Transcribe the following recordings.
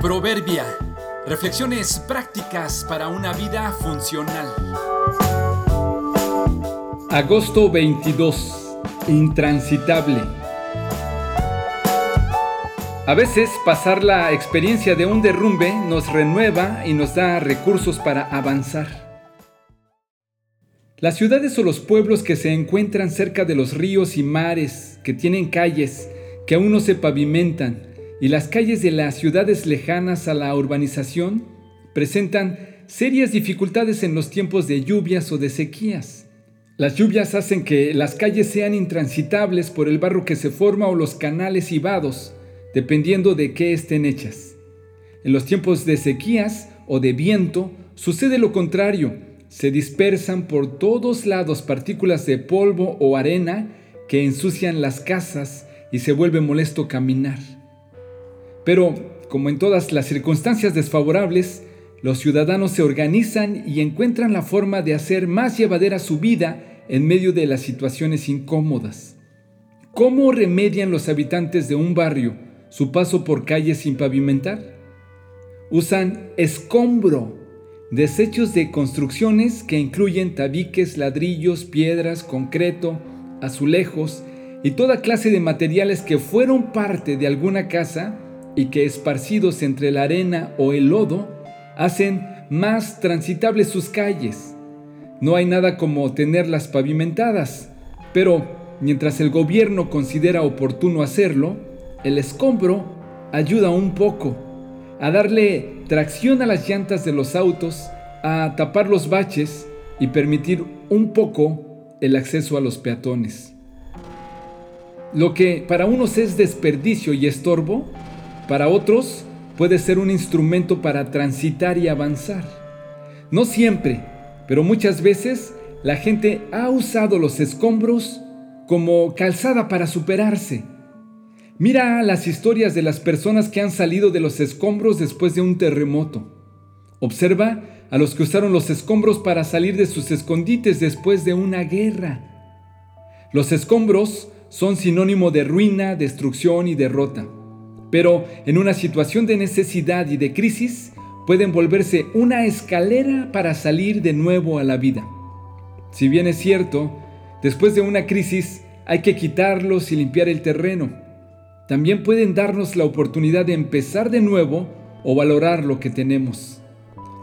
Proverbia. Reflexiones prácticas para una vida funcional. Agosto 22. Intransitable. A veces pasar la experiencia de un derrumbe nos renueva y nos da recursos para avanzar. Las ciudades o los pueblos que se encuentran cerca de los ríos y mares, que tienen calles, que aún no se pavimentan, y las calles de las ciudades lejanas a la urbanización presentan serias dificultades en los tiempos de lluvias o de sequías. Las lluvias hacen que las calles sean intransitables por el barro que se forma o los canales y vados, dependiendo de qué estén hechas. En los tiempos de sequías o de viento sucede lo contrario, se dispersan por todos lados partículas de polvo o arena que ensucian las casas y se vuelve molesto caminar. Pero, como en todas las circunstancias desfavorables, los ciudadanos se organizan y encuentran la forma de hacer más llevadera su vida en medio de las situaciones incómodas. ¿Cómo remedian los habitantes de un barrio su paso por calles sin pavimentar? Usan escombro, desechos de construcciones que incluyen tabiques, ladrillos, piedras, concreto, azulejos y toda clase de materiales que fueron parte de alguna casa y que esparcidos entre la arena o el lodo hacen más transitables sus calles. No hay nada como tenerlas pavimentadas, pero mientras el gobierno considera oportuno hacerlo, el escombro ayuda un poco a darle tracción a las llantas de los autos, a tapar los baches y permitir un poco el acceso a los peatones. Lo que para unos es desperdicio y estorbo, para otros puede ser un instrumento para transitar y avanzar. No siempre, pero muchas veces la gente ha usado los escombros como calzada para superarse. Mira las historias de las personas que han salido de los escombros después de un terremoto. Observa a los que usaron los escombros para salir de sus escondites después de una guerra. Los escombros son sinónimo de ruina, destrucción y derrota pero en una situación de necesidad y de crisis pueden volverse una escalera para salir de nuevo a la vida. Si bien es cierto, después de una crisis hay que quitarlos y limpiar el terreno, también pueden darnos la oportunidad de empezar de nuevo o valorar lo que tenemos.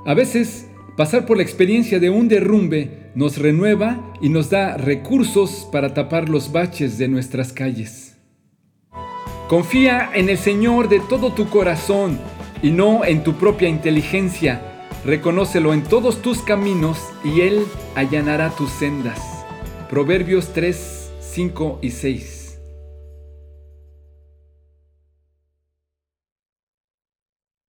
A veces, pasar por la experiencia de un derrumbe nos renueva y nos da recursos para tapar los baches de nuestras calles. Confía en el Señor de todo tu corazón y no en tu propia inteligencia. Reconócelo en todos tus caminos y Él allanará tus sendas. Proverbios 3, 5 y 6.